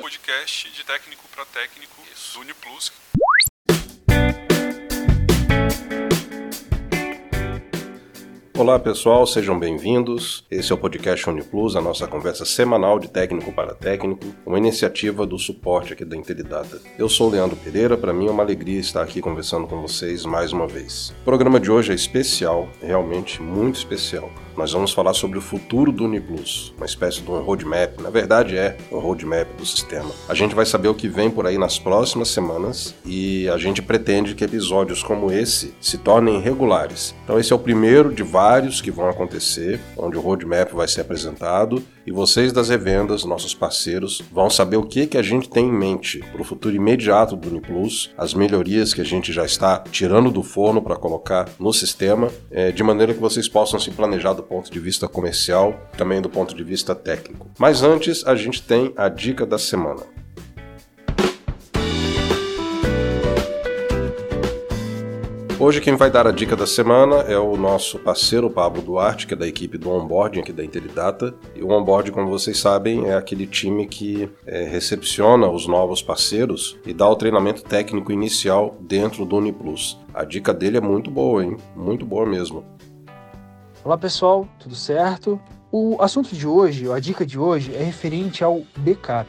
Podcast de técnico para técnico do Uniplus. Olá pessoal, sejam bem-vindos. Esse é o podcast Uniplus, a nossa conversa semanal de técnico para técnico, uma iniciativa do suporte aqui da Intelidata. Eu sou o Leandro Pereira, para mim é uma alegria estar aqui conversando com vocês mais uma vez. O programa de hoje é especial, realmente muito especial. Nós vamos falar sobre o futuro do Uniplus, uma espécie de um roadmap, na verdade é um roadmap do sistema. A gente vai saber o que vem por aí nas próximas semanas e a gente pretende que episódios como esse se tornem regulares. Então esse é o primeiro de vários que vão acontecer, onde o roadmap vai ser apresentado e vocês das revendas, nossos parceiros, vão saber o que, que a gente tem em mente para o futuro imediato do Uniplus, as melhorias que a gente já está tirando do forno para colocar no sistema, é, de maneira que vocês possam se planejar do ponto de vista comercial, também do ponto de vista técnico. Mas antes, a gente tem a dica da semana. Hoje quem vai dar a dica da semana é o nosso parceiro Pablo Duarte, que é da equipe do onboarding aqui da Intelidata. E o onboarding, como vocês sabem, é aquele time que é, recepciona os novos parceiros e dá o treinamento técnico inicial dentro do Uniplus. A dica dele é muito boa, hein? Muito boa mesmo. Olá pessoal, tudo certo? O assunto de hoje, a dica de hoje é referente ao backup.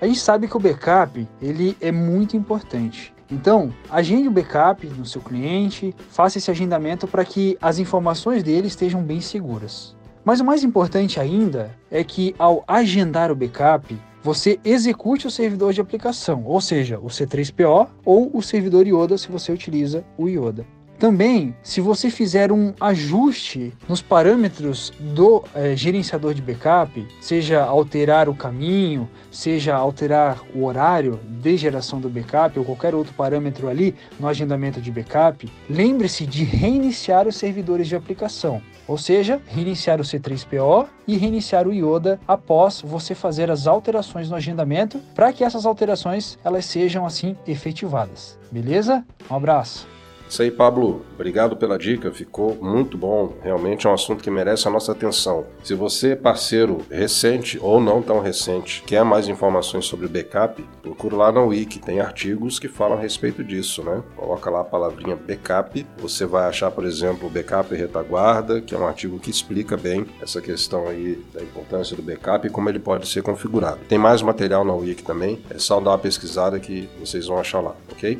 A gente sabe que o backup ele é muito importante. Então, agende o backup no seu cliente, faça esse agendamento para que as informações dele estejam bem seguras. Mas o mais importante ainda é que ao agendar o backup, você execute o servidor de aplicação, ou seja, o C3PO ou o servidor Yoda se você utiliza o Yoda. Também, se você fizer um ajuste nos parâmetros do é, gerenciador de backup, seja alterar o caminho, seja alterar o horário de geração do backup ou qualquer outro parâmetro ali no agendamento de backup, lembre-se de reiniciar os servidores de aplicação. Ou seja, reiniciar o C3PO e reiniciar o Yoda após você fazer as alterações no agendamento, para que essas alterações elas sejam assim efetivadas. Beleza? Um abraço. Isso aí, Pablo. Obrigado pela dica, ficou muito bom. Realmente é um assunto que merece a nossa atenção. Se você, parceiro recente ou não tão recente, quer mais informações sobre backup, procura lá na Wiki, tem artigos que falam a respeito disso, né? Coloca lá a palavrinha backup, você vai achar, por exemplo, backup e retaguarda, que é um artigo que explica bem essa questão aí da importância do backup e como ele pode ser configurado. Tem mais material na Wiki também, é só dar uma pesquisada que vocês vão achar lá, ok?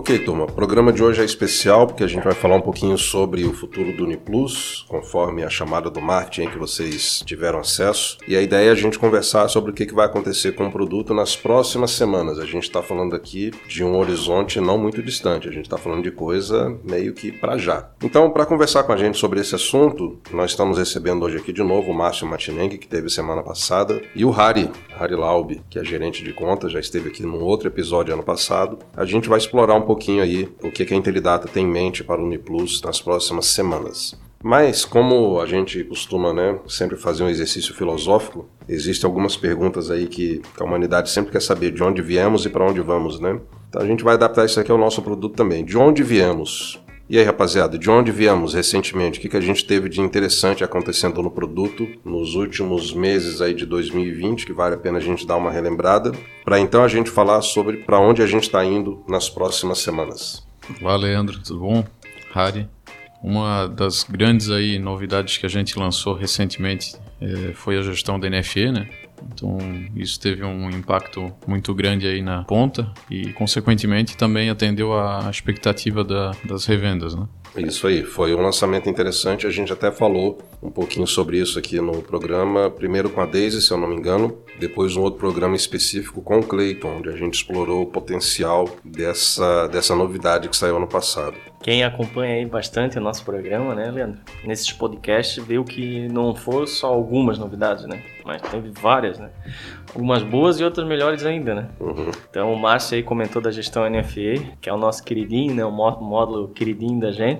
Ok, turma, o programa de hoje é especial porque a gente vai falar um pouquinho sobre o futuro do Uniplus, conforme a chamada do marketing que vocês tiveram acesso. E a ideia é a gente conversar sobre o que vai acontecer com o produto nas próximas semanas. A gente está falando aqui de um horizonte não muito distante, a gente está falando de coisa meio que para já. Então, para conversar com a gente sobre esse assunto, nós estamos recebendo hoje aqui de novo o Márcio Matineng, que teve semana passada, e o Hari, Hari Laub, que é gerente de contas, já esteve aqui num outro episódio ano passado. A gente vai explorar um pouquinho aí o que a Intelidata tem em mente para o Uniplus nas próximas semanas. Mas, como a gente costuma né, sempre fazer um exercício filosófico, existem algumas perguntas aí que a humanidade sempre quer saber de onde viemos e para onde vamos, né? Então a gente vai adaptar isso aqui ao nosso produto também. De onde viemos? E aí, rapaziada, de onde viemos recentemente? O que, que a gente teve de interessante acontecendo no produto nos últimos meses aí de 2020, que vale a pena a gente dar uma relembrada, para então a gente falar sobre para onde a gente está indo nas próximas semanas. Olá, Leandro, tudo bom? Harry. Uma das grandes aí novidades que a gente lançou recentemente é, foi a gestão da NFE, né? Então, isso teve um impacto muito grande aí na ponta e, consequentemente, também atendeu à expectativa da, das revendas, né? Isso aí, foi um lançamento interessante. A gente até falou um pouquinho sobre isso aqui no programa. Primeiro com a Daisy, se eu não me engano, depois um outro programa específico com o Clayton, onde a gente explorou o potencial dessa, dessa novidade que saiu ano passado. Quem acompanha aí bastante o nosso programa, né, Leandro? Nesses podcasts, viu que não foram só algumas novidades, né? Mas teve várias, né? Algumas boas e outras melhores ainda, né? Uhum. Então o Márcio aí comentou da gestão NFA, que é o nosso queridinho, né? O módulo queridinho da gente.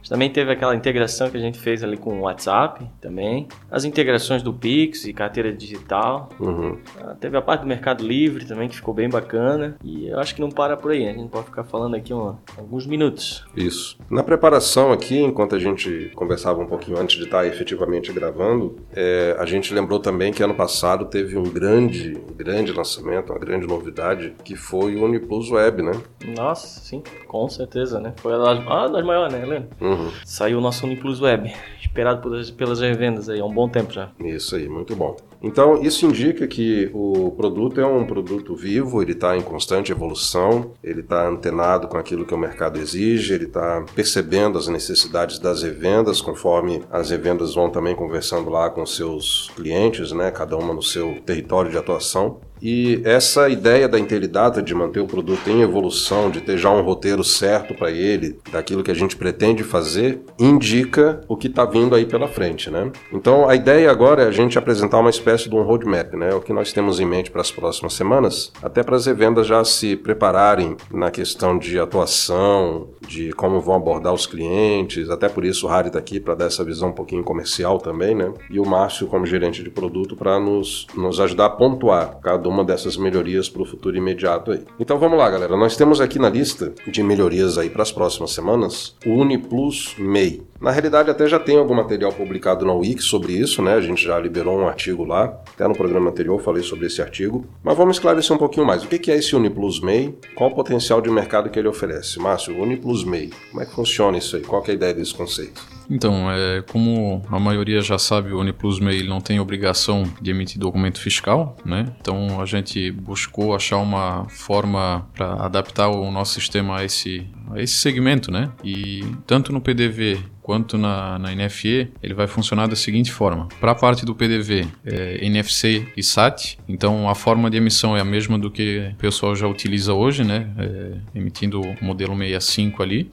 Também teve aquela integração que a gente fez ali com o WhatsApp também. As integrações do Pix e carteira digital. Uhum. Ah, Teve a parte do Mercado Livre também, que ficou bem bacana. E eu acho que não para por aí. A gente pode ficar falando aqui uma- alguns minutos. Isso. Na preparação aqui, enquanto a gente conversava um pouquinho antes de estar efetivamente gravando, é, a gente lembrou também que ano passado teve um grande, grande lançamento, uma grande novidade, que foi o Uniplus Web, né? Nossa, sim, com certeza, né? Foi a das, das maiores, né, Helena? Uhum. Saiu o nosso Uniplus Web, esperado pelas, pelas revendas aí há um bom tempo já. Isso aí, muito bom. Então, isso indica que o produto é um produto vivo, ele está em constante evolução, ele está antenado com aquilo que o mercado exige, ele está percebendo as necessidades das revendas, conforme as revendas vão também conversando lá com seus clientes, né, cada uma no seu território de atuação. E essa ideia da Intelidata de manter o produto em evolução, de ter já um roteiro certo para ele, daquilo que a gente pretende fazer, indica o que está vindo aí pela frente, né? Então a ideia agora é a gente apresentar uma espécie de um roadmap, né? O que nós temos em mente para as próximas semanas, até para as revendas já se prepararem na questão de atuação, de como vão abordar os clientes, até por isso o Harry está aqui para dar essa visão um pouquinho comercial também, né? E o Márcio como gerente de produto para nos, nos ajudar a pontuar cada uma dessas melhorias para o futuro imediato aí. Então vamos lá, galera. Nós temos aqui na lista de melhorias aí para as próximas semanas o Uniplus MEI. Na realidade, até já tem algum material publicado na Wiki sobre isso, né? A gente já liberou um artigo lá. Até no programa anterior falei sobre esse artigo. Mas vamos esclarecer um pouquinho mais. O que é esse Uniplus MEI? Qual o potencial de mercado que ele oferece? Márcio, Uniplus MEI. Como é que funciona isso aí? Qual é a ideia desse conceito? Então, é, como a maioria já sabe, o Uniplus Mail não tem obrigação de emitir documento fiscal, né? Então a gente buscou achar uma forma para adaptar o nosso sistema a esse, a esse segmento, né? E tanto no PDV quanto na, na NFE, ele vai funcionar da seguinte forma. Para a parte do PDV, é NFC e SAT, então a forma de emissão é a mesma do que o pessoal já utiliza hoje, né? É, emitindo o modelo 65 ali.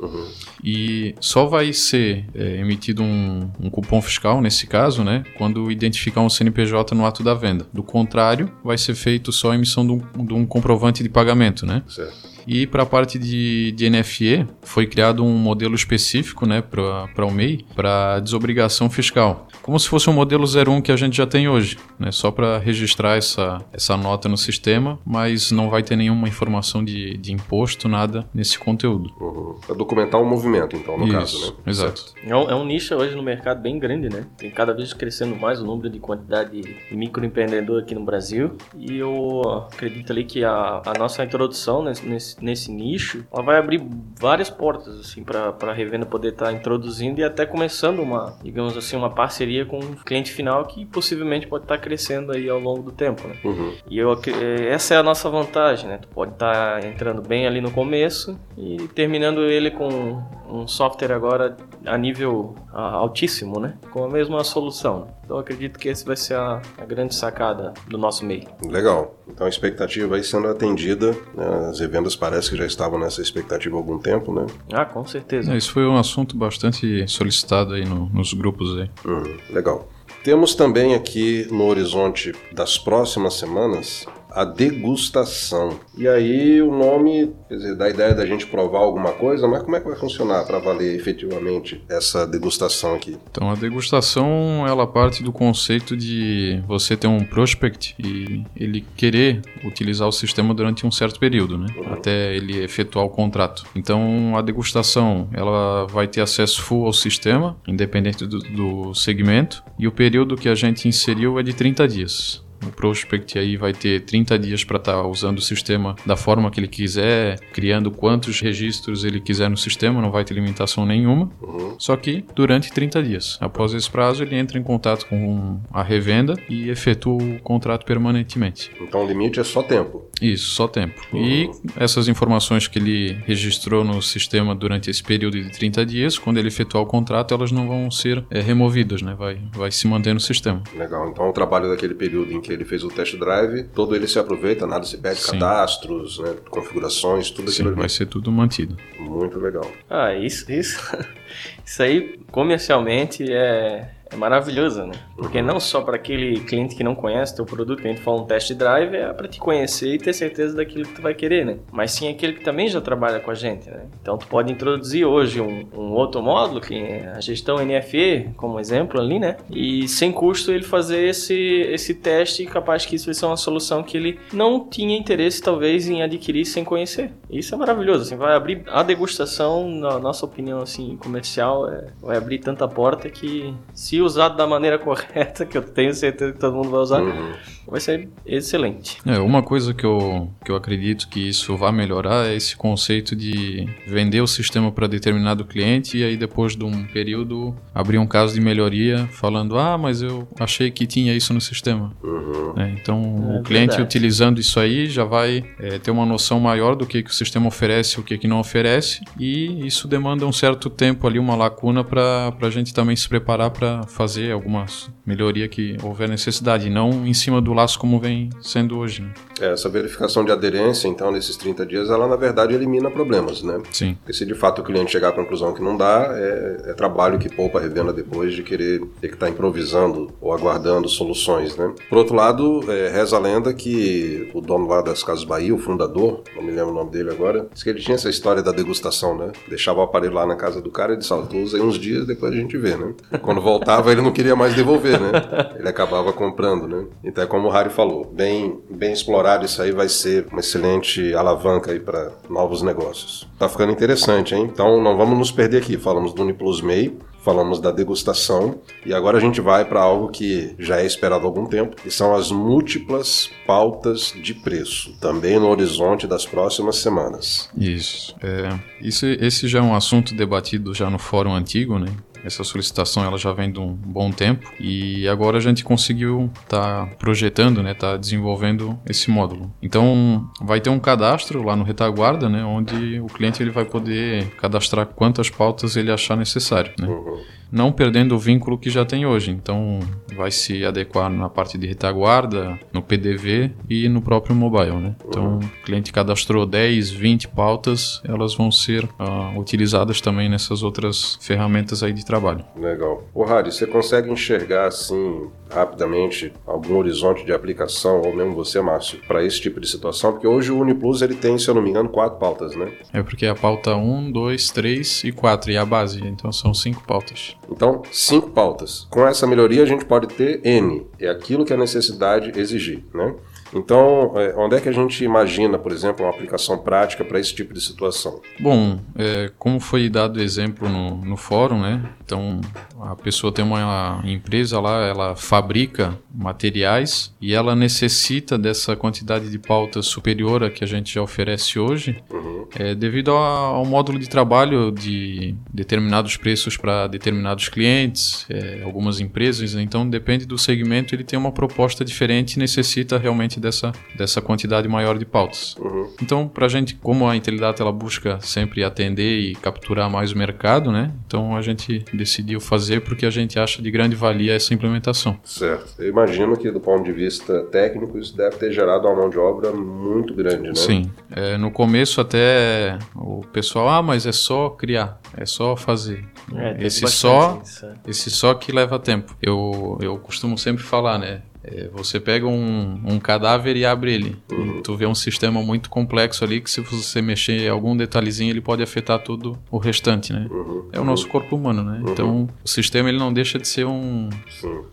E só vai ser é, emitido um, um cupom fiscal, nesse caso, né? Quando identificar um CNPJ no ato da venda. Do contrário, vai ser feito só a emissão de um, de um comprovante de pagamento, né? Certo. E para a parte de, de NFE, foi criado um modelo específico né, para o MEI, para desobrigação fiscal. Como se fosse um modelo 01 que a gente já tem hoje, né, só para registrar essa, essa nota no sistema, mas não vai ter nenhuma informação de, de imposto, nada nesse conteúdo. Uhum. Para documentar o movimento, então, no caso, Isso, né? exato. Certo. É um, é um nicho hoje no mercado bem grande, né? Tem cada vez crescendo mais o número de quantidade de microempreendedor aqui no Brasil. E eu acredito ali que a, a nossa introdução nesse, nesse, nesse nicho, ela vai abrir várias portas, assim, para a revenda poder estar introduzindo e até começando uma, digamos assim, uma parceria com o cliente final que possivelmente pode estar crescendo aí ao longo do tempo, né? Uhum. E eu, eh, essa é a nossa vantagem, né? Tu pode estar entrando bem ali no começo e terminando ele com um software agora a nível altíssimo, né? Com a mesma solução. Então acredito que esse vai ser a, a grande sacada do nosso meio. Legal. Então a expectativa aí sendo atendida, né? as revendas parece que já estavam nessa expectativa há algum tempo, né? Ah, com certeza. É, Isso foi um assunto bastante solicitado aí no- nos grupos aí. Hum, legal. Temos também aqui no horizonte das próximas semanas a degustação. E aí o nome, quer dizer, dá a ideia da gente provar alguma coisa, mas como é que vai funcionar para valer efetivamente essa degustação aqui? Então a degustação ela parte do conceito de você ter um prospect e ele querer utilizar o sistema durante um certo período, né? Até ele efetuar o contrato. Então a degustação ela vai ter acesso full ao sistema, independente do, do segmento, e o período que a gente inseriu é de 30 dias. O prospect aí vai ter 30 dias para estar usando o sistema da forma que ele quiser, criando quantos registros ele quiser no sistema, não vai ter limitação nenhuma. Só que durante 30 dias. Após esse prazo, ele entra em contato com a revenda e efetua o contrato permanentemente. Então o limite é só tempo. Isso, só tempo. E essas informações que ele registrou no sistema durante esse período de 30 dias, quando ele efetuar o contrato, elas não vão ser eh, removidas, né? Vai, vai se manter no sistema. Legal. Então o trabalho daquele período em que ele fez o test drive, todo ele se aproveita, nada se perde, Sim. cadastros, né, configurações, tudo Sim, aquilo vai ser tudo mantido. Muito legal. Ah, isso, isso. Isso aí, comercialmente, é, é maravilhosa, né? Porque não só para aquele cliente que não conhece teu produto, que a gente fala um test drive, é para te conhecer e ter certeza daquilo que tu vai querer, né? Mas sim aquele que também já trabalha com a gente, né? Então tu pode introduzir hoje um, um outro módulo, que é a gestão NFE, como exemplo ali, né? E sem custo ele fazer esse, esse teste capaz que isso vai ser uma solução que ele não tinha interesse talvez em adquirir sem conhecer. Isso é maravilhoso, assim, vai abrir a degustação, na nossa opinião assim, comercial, é, vai abrir tanta porta que se usado da maneira correta, que eu tenho certeza que todo mundo vai usar, uhum. vai ser excelente. É, uma coisa que eu, que eu acredito que isso vai melhorar é esse conceito de vender o sistema para determinado cliente e aí depois de um período abrir um caso de melhoria falando, ah, mas eu achei que tinha isso no sistema. Uhum. É, então é, o cliente verdade. utilizando isso aí já vai é, ter uma noção maior do que, que o sistema oferece e o que, que não oferece e isso demanda um certo tempo ali, uma lacuna para a gente também se preparar para fazer algumas melhoria que houver necessidade, não em cima do laço como vem sendo hoje. Né? É, essa verificação de aderência, então, nesses 30 dias, ela na verdade elimina problemas, né? Sim. Porque se de fato o cliente chegar à conclusão que não dá, é, é trabalho que poupa a revenda depois de querer ter que estar tá improvisando ou aguardando soluções, né? Por outro lado, é, reza a lenda que o dono lá das Casas Bahia, o fundador, não me lembro o nome dele agora, disse que ele tinha essa história da degustação, né? Deixava o aparelho lá na casa do cara e disse, ó, tu usa aí uns dias, depois a gente vê, né? Quando voltava, ele não queria mais devolver, né? Ele acabava comprando, né? Então é como o Harry falou, bem, bem explorado isso aí vai ser uma excelente alavanca aí para novos negócios. Tá ficando interessante, hein? Então não vamos nos perder aqui. Falamos do Uniplus MEI, falamos da degustação e agora a gente vai para algo que já é esperado há algum tempo, que são as múltiplas pautas de preço, também no horizonte das próximas semanas. Isso. É, isso esse já é um assunto debatido já no fórum antigo, né? Essa solicitação ela já vem de um bom tempo e agora a gente conseguiu estar tá projetando, né, tá desenvolvendo esse módulo. Então vai ter um cadastro lá no retaguarda, né, onde o cliente ele vai poder cadastrar quantas pautas ele achar necessário, né? Uhum não perdendo o vínculo que já tem hoje. Então, vai se adequar na parte de retaguarda, no PDV e no próprio mobile, né? Então, o cliente cadastrou 10, 20 pautas, elas vão ser uh, utilizadas também nessas outras ferramentas aí de trabalho. Legal. O Harry, você consegue enxergar assim rapidamente algum horizonte de aplicação ou mesmo você, Márcio, para esse tipo de situação? Porque hoje o Uniplus ele tem, se eu não me engano, quatro pautas, né? É porque é a pauta 1, 2, 3 e 4 e a base, então são cinco pautas. Então, cinco pautas. Com essa melhoria, a gente pode ter N, é aquilo que a necessidade exigir, né? Então, é, onde é que a gente imagina, por exemplo, uma aplicação prática para esse tipo de situação? Bom, é, como foi dado exemplo no, no fórum, né? Então, a pessoa tem uma empresa lá, ela fabrica materiais e ela necessita dessa quantidade de pautas superior a que a gente já oferece hoje, uhum. é, devido ao, ao, módulo de trabalho de determinados preços para determinados clientes, é, algumas empresas. Então, depende do segmento, ele tem uma proposta diferente e necessita realmente dessa, dessa quantidade maior de pautas. Uhum. Então, para a gente, como a Intelidata ela busca sempre atender e capturar mais o mercado, né? Então a gente decidiu fazer porque a gente acha de grande valia essa implementação. Certo. Eu imagino que do ponto de vista técnico isso deve ter gerado uma mão de obra muito grande, né? Sim. É, no começo até o pessoal, ah, mas é só criar, é só fazer. É, esse só, isso. É. esse só que leva tempo. Eu, eu costumo sempre falar, né? É, você pega um, um, cadáver e abre ele. Uhum. E tu vê um sistema muito complexo ali que se você mexer em algum detalhezinho ele pode afetar todo o restante, né? Uhum. É o nosso corpo humano, né? Uhum. Então o sistema ele não deixa de ser um,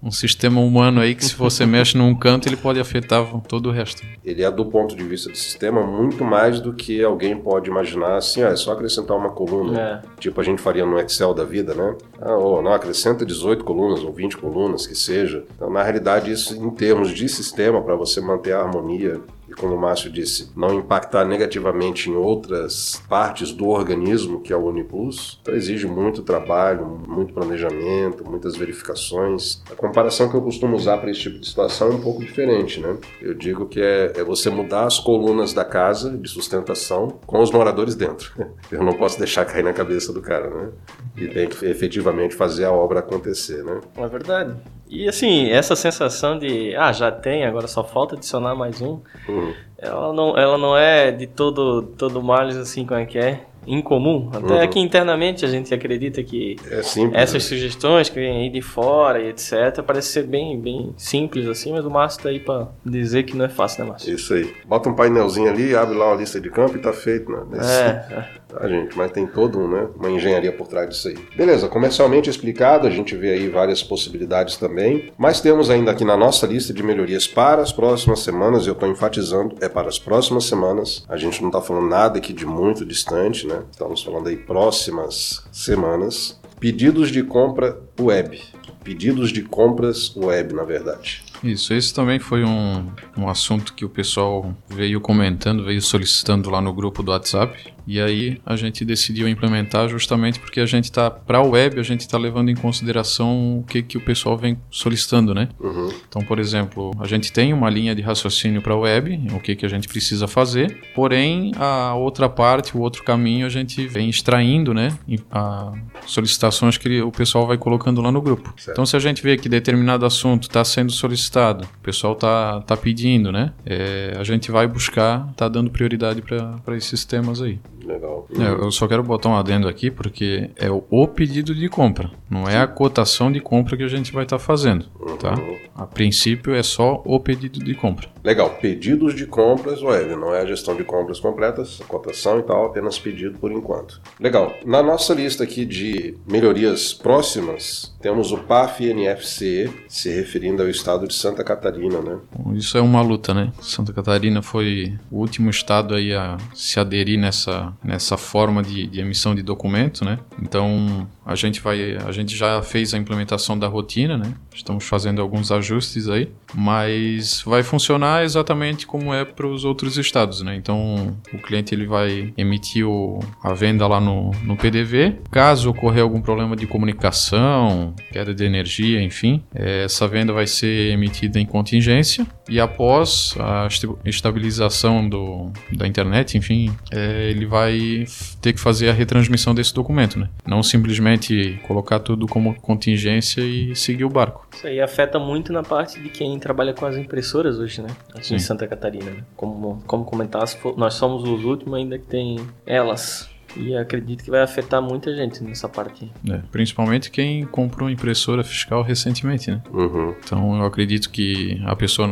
um sistema humano aí que se você mexe num canto ele pode afetar todo o resto. Ele é do ponto de vista do sistema muito mais do que alguém pode imaginar assim, ah, é só acrescentar uma coluna. É. Tipo a gente faria no Excel da vida, né? Ah, oh, não, acrescenta 18 colunas ou 20 colunas, que seja. Então na realidade isso em termos de sistema, para você manter a harmonia e como o Márcio disse, não impactar negativamente em outras partes do organismo, que é o Uniplus, então exige muito trabalho, muito planejamento, muitas verificações. A comparação que eu costumo usar para esse tipo de situação é um pouco diferente, né? Eu digo que é, é você mudar as colunas da casa de sustentação com os moradores dentro. Eu não posso deixar cair na cabeça do cara, né? E tem que efetivamente fazer a obra acontecer, né? É verdade. E assim, essa sensação de, ah, já tem, agora só falta adicionar mais um, uhum. ela, não, ela não é de todo, todo males assim como é que é. Incomum. Até Uhum. aqui internamente a gente acredita que É simples. essas sugestões que vêm aí de fora e etc. parece ser bem, bem simples assim, mas o Márcio tá aí pra dizer que não é fácil, né, Márcio? Isso aí. Bota um painelzinho ali, abre lá uma lista de campo e tá feito, né? Nesse- É, Tá, gente? Mas tem todo um, né? Uma engenharia por trás disso aí. Beleza, comercialmente explicado, a gente vê aí várias possibilidades também. Mas temos ainda aqui na nossa lista de melhorias para as próximas semanas, e eu tô enfatizando, é para as próximas semanas. A gente não tá falando nada aqui de muito distante, né? Estamos falando aí próximas semanas. Pedidos de compra web. Pedidos de compras web, na verdade. Isso, esse também foi um, um assunto que o pessoal veio comentando, veio solicitando lá no grupo do WhatsApp. E aí a gente decidiu implementar justamente porque a gente tá para a web, a gente está levando em consideração o que, que o pessoal vem solicitando, né? Uhum. Então, por exemplo, a gente tem uma linha de raciocínio para a web, o que, que a gente precisa fazer, porém a outra parte, o outro caminho, a gente vem extraindo, né? a solicitações que o pessoal vai colocando lá no grupo. Certo. Então, se a gente vê que determinado assunto está sendo solicitado, o pessoal tá, tá pedindo, né? É, a gente vai buscar, tá dando prioridade para esses temas aí. Legal. É, eu só quero botar um adendo aqui porque é o, pedido de compra, não é a cotação de compra que a gente vai estar fazendo, tá? Uhum. A princípio é só o pedido de compra. Legal, pedidos de compras web, não é a gestão de compras completas, cotação e tal, apenas pedido por enquanto. Legal, na nossa lista aqui de melhorias próximas, temos o PAF NFC, se referindo ao estado de Santa Catarina, né? Isso é uma luta, né? Santa Catarina foi o último estado aí a se aderir nessa, nessa forma de, de emissão de documento, né? Então a gente vai, a gente já fez a implementação da rotina, né? Estamos fazendo alguns ajustes aí, mas vai funcionar exatamente como é para os outros estados, né? Então o cliente ele vai emitir o, a venda lá no, no PDV. Caso ocorrer algum problema de comunicação, queda de energia, enfim, eh, essa venda vai ser emitida em contingência e após a estabilização do, da internet, enfim, eh, ele vai ter que fazer a retransmissão desse documento, né? Não simplesmente colocar tudo como contingência e seguir o barco. Isso aí afeta muito na parte de quem trabalha com as impressoras hoje, né? Aqui Sim. em Santa Catarina. Né? Como, como comentasse, nós somos os últimos ainda que tem elas. E acredito que vai afetar muita gente nessa parte. né? Principalmente quem comprou impressora fiscal recentemente, né? Uhum. Então eu acredito que a pessoa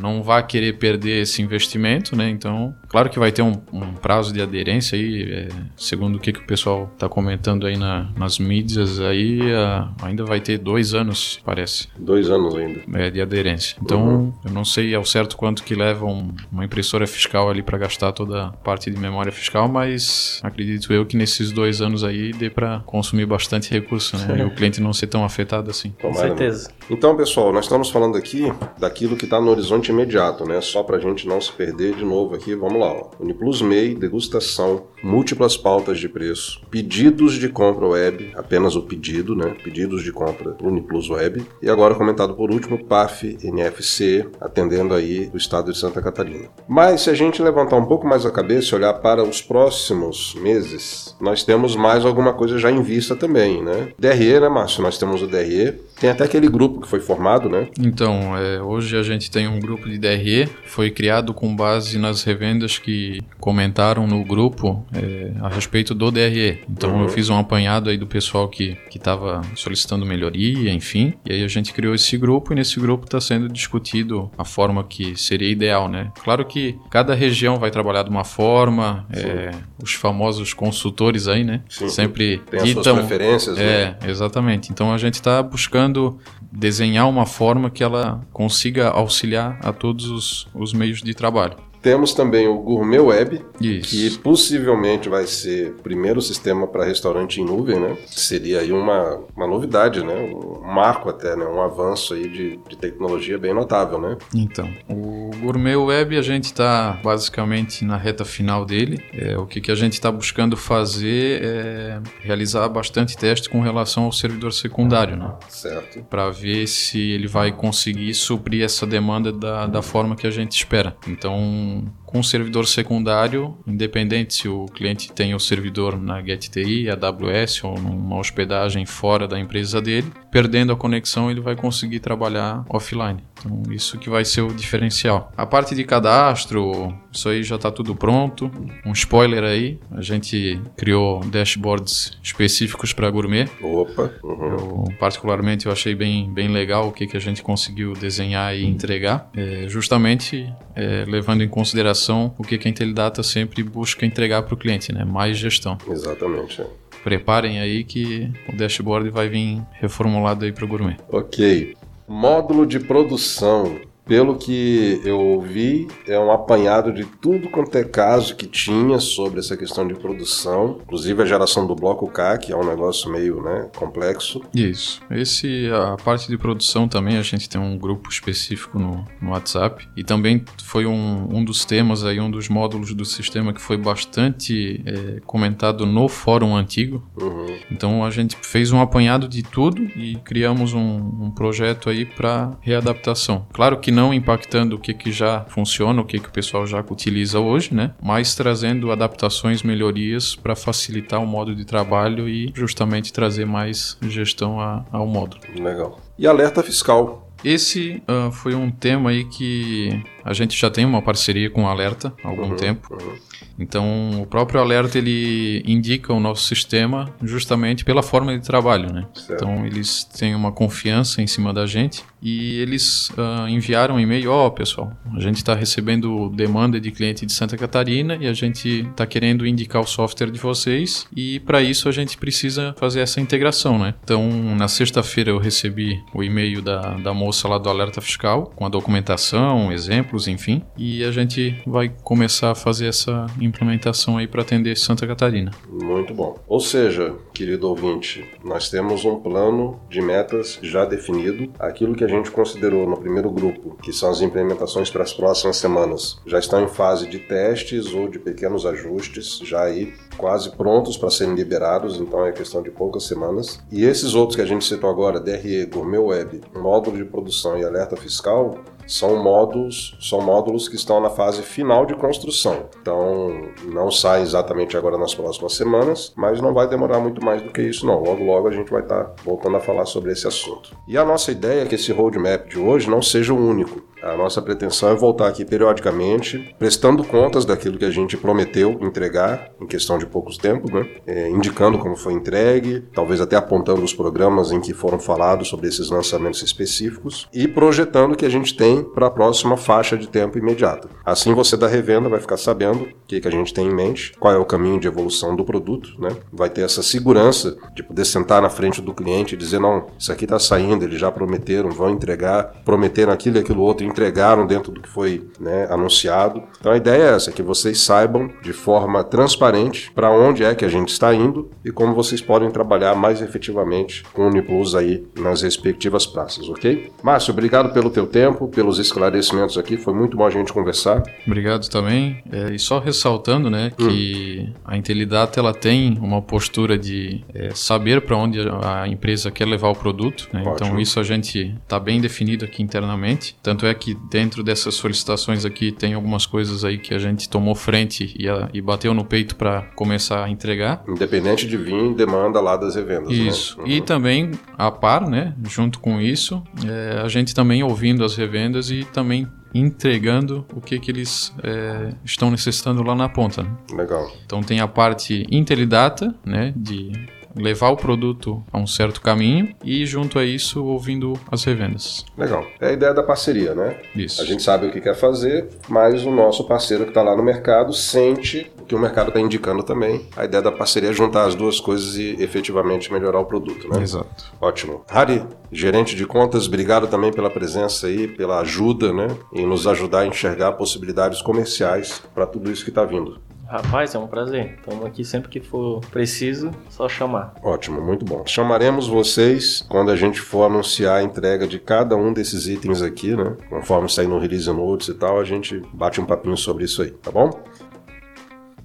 não vai querer perder esse investimento, né? Então, claro que vai ter um, um prazo de aderência aí, é, segundo o que, que o pessoal está comentando aí na- nas mídias, aí ah, ainda vai ter dois anos, parece, Dois anos ainda. é, de aderência. Então, eu não sei ao certo quanto que leva um- uma impressora fiscal ali para gastar toda a parte de memória fiscal, mas acredito eu que nesses dois anos aí dê para consumir bastante recurso, né? E o cliente não ser tão afetado assim. Com certeza. Então, pessoal, nós estamos falando aqui daquilo que está no horizonte imediato, né? Só para a gente não se perder de novo aqui. Vamos lá. Uniplus MEI, degustação, múltiplas pautas de preço, pedidos de compra web, apenas o pedido, né? Pedidos de compra Uniplus Web. E agora comentado por último, PAF NFC, atendendo aí o estado de Santa Catarina. Mas se a gente levantar um pouco mais a cabeça e olhar para os próximos meses, nós temos mais alguma coisa já em vista também, né? DRE, né, Márcio? Nós temos o DRE. Tem até aquele grupo que foi formado, né? Então, é, hoje a gente tem um grupo de DRE, foi criado com base nas revendas que comentaram no grupo é, a respeito do DRE. Então Uhum. eu fiz um apanhado aí do pessoal que estava solicitando melhoria, enfim. E aí a gente criou esse grupo e nesse grupo está sendo discutido a forma que seria ideal, né? Claro que cada região vai trabalhar de uma forma, é, os famosos consultores aí, né? Sim. Sempre Tem as suas preferências, né? é, exatamente. Então a gente está buscando desenhar uma forma que ela consiga auxiliar a todos os, os meios de trabalho. Temos também o Gourmet Web, Isso. que possivelmente vai ser o primeiro sistema para restaurante em nuvem, né? Seria aí uma, uma novidade, né? Um marco até, né? Um avanço aí de, de tecnologia bem notável, né? Então, o Gourmet Web a gente está basicamente na reta final dele. É, o que, que a gente está buscando fazer é realizar bastante teste com relação ao servidor secundário, né? Certo. para ver se ele vai conseguir suprir essa demanda da, da forma que a gente espera. Então, thing com o servidor secundário, independente se o cliente tem o servidor na GetTI, AWS ou numa hospedagem fora da empresa dele, perdendo a conexão ele vai conseguir trabalhar offline. Então, isso que vai ser o diferencial. A parte de cadastro, isso aí já está tudo pronto. Um spoiler aí, a gente criou dashboards específicos para gourmet. Opa! Uhum. Eu, particularmente, eu achei bem, bem legal o que, que a gente conseguiu desenhar e entregar, é, justamente é, levando em consideração o que, que a Intelidata sempre busca entregar para o cliente, né? mais gestão. Exatamente. Preparem aí que o dashboard vai vir reformulado aí para o gourmet. Ok. Módulo de produção. Pelo que eu ouvi, é um apanhado de tudo quanto é caso que tinha sobre essa questão de produção, inclusive a geração do bloco K, que é um negócio meio né, complexo. Isso. Esse, a parte de produção também, a gente tem um grupo específico no, no WhatsApp e também foi um, um dos temas aí, um dos módulos do sistema que foi bastante é, comentado no fórum antigo. Uhum. Então a gente fez um apanhado de tudo e criamos um, um projeto aí para readaptação. Claro que não impactando o que, que já funciona, o que, que o pessoal já utiliza hoje, né? Mas trazendo adaptações, melhorias para facilitar o modo de trabalho e justamente trazer mais gestão a, ao módulo. Legal. E alerta fiscal. Esse uh, foi um tema aí que a gente já tem uma parceria com o Alerta há algum Uhum, tempo. uhum. Então, o próprio Alerta ele indica o nosso sistema justamente pela forma de trabalho, né? Certo. Então, eles têm uma confiança em cima da gente e eles ah, enviaram um e-mail: Ó, pessoal, a gente está recebendo demanda de cliente de Santa Catarina e a gente está querendo indicar o software de vocês e para isso a gente precisa fazer essa integração, né? Então, na sexta-feira eu recebi o e-mail da, da moça lá do Alerta Fiscal com a documentação, exemplos, enfim, e a gente vai começar a fazer essa implementação aí para atender Santa Catarina. Muito bom. Ou seja, querido ouvinte, nós temos um plano de metas já definido. Aquilo que a gente considerou no primeiro grupo, que são as implementações para as próximas semanas, já estão em fase de testes ou de pequenos ajustes, já aí quase prontos para serem liberados, então é questão de poucas semanas. E esses outros que a gente citou agora, DRE, Gourmet Web, módulo de produção e alerta fiscal, são módulos, são módulos que estão na fase final de construção. Então, não sai exatamente agora nas próximas semanas, mas não vai demorar muito mais do que isso não. Logo logo a gente vai estar voltando a falar sobre esse assunto. E a nossa ideia é que esse roadmap de hoje não seja o único. A nossa pretensão é voltar aqui periodicamente, prestando contas daquilo que a gente prometeu entregar em questão de poucos tempos, né? É, indicando como foi entregue, talvez até apontando os programas em que foram falados sobre esses lançamentos específicos e projetando o que a gente tem para a próxima faixa de tempo imediata. Assim você da revenda vai ficar sabendo o que, que a gente tem em mente, qual é o caminho de evolução do produto, né? Vai ter essa segurança de poder sentar na frente do cliente e dizer não, isso aqui está saindo, eles já prometeram, vão entregar, prometeram aquilo e aquilo outro, entregaram dentro do que foi né, anunciado. Então a ideia é essa, que vocês saibam de forma transparente para onde é que a gente está indo e como vocês podem trabalhar mais efetivamente com o Uniplus aí nas respectivas praças, ok? Márcio, obrigado pelo teu tempo, pelos esclarecimentos aqui, foi muito bom a gente conversar. Obrigado também. É, e só ressaltando, né, que a Intelidata ela tem uma postura de é, saber para onde a empresa quer levar o produto. né? Então isso a gente está bem definido aqui internamente. Tanto é que dentro dessas solicitações aqui tem algumas coisas aí que a gente tomou frente e, a- e bateu no peito para começar a entregar. Independente de vir demanda lá das revendas. Isso. Né? E também, a par, né, junto com isso, é, a gente também ouvindo as revendas e também entregando o que, que eles é, estão necessitando lá na ponta. né? Legal. Então tem a parte Intelidata, né, de levar o produto a um certo caminho e junto a isso ouvindo as revendas. Legal. É a ideia da parceria, né? Isso. A gente sabe o que quer fazer, mas o nosso parceiro que está lá no mercado sente o que o mercado está indicando também. A ideia da parceria é juntar as duas coisas e efetivamente melhorar o produto, né? Exato. Ótimo. Harry, gerente de contas, obrigado também pela presença aí, pela ajuda, né? Em nos ajudar a enxergar possibilidades comerciais para tudo isso que está vindo. Rapaz, é um prazer. Estamos aqui sempre que for preciso, só chamar. Ótimo, muito bom. Chamaremos vocês quando a gente for anunciar a entrega de cada um desses itens aqui, né? Conforme sair no release notes e tal, a gente bate um papinho sobre isso aí, tá bom?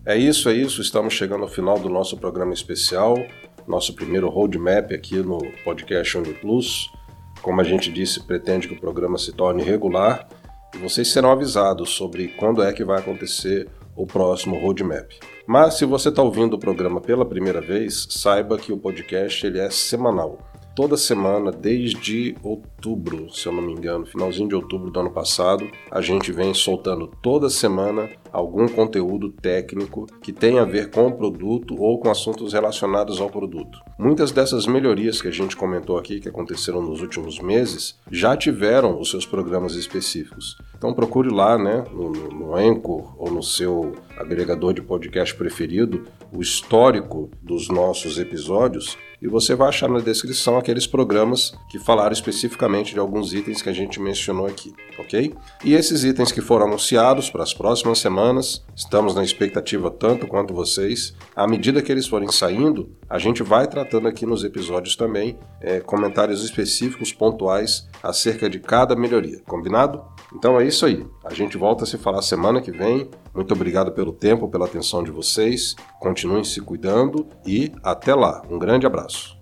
É isso, é isso. Estamos chegando ao final do nosso programa especial, nosso primeiro roadmap aqui no podcast Uniplus. Como a gente disse, pretende que o programa se torne regular e vocês serão avisados sobre quando é que vai acontecer o próximo roadmap. Mas se você está ouvindo o programa pela primeira vez, saiba que o podcast ele é semanal toda semana desde outubro, se eu não me engano, finalzinho de outubro do ano passado, a gente vem soltando toda semana algum conteúdo técnico que tem a ver com o produto ou com assuntos relacionados ao produto. Muitas dessas melhorias que a gente comentou aqui, que aconteceram nos últimos meses, já tiveram os seus programas específicos. Então procure lá, né, no, no Anchor ou no seu agregador de podcast preferido, o histórico dos nossos episódios e você vai achar na descrição aqueles programas que falaram especificamente de alguns itens que a gente mencionou aqui, ok? E esses itens que foram anunciados para as próximas semanas, estamos na expectativa tanto quanto vocês. À medida que eles forem saindo, a gente vai tratando aqui nos episódios também é, comentários específicos, pontuais acerca de cada melhoria, combinado? Então é isso aí. A gente volta a se falar semana que vem. Muito obrigado pelo tempo, pela atenção de vocês. Continuem se cuidando e até lá. Um grande abraço.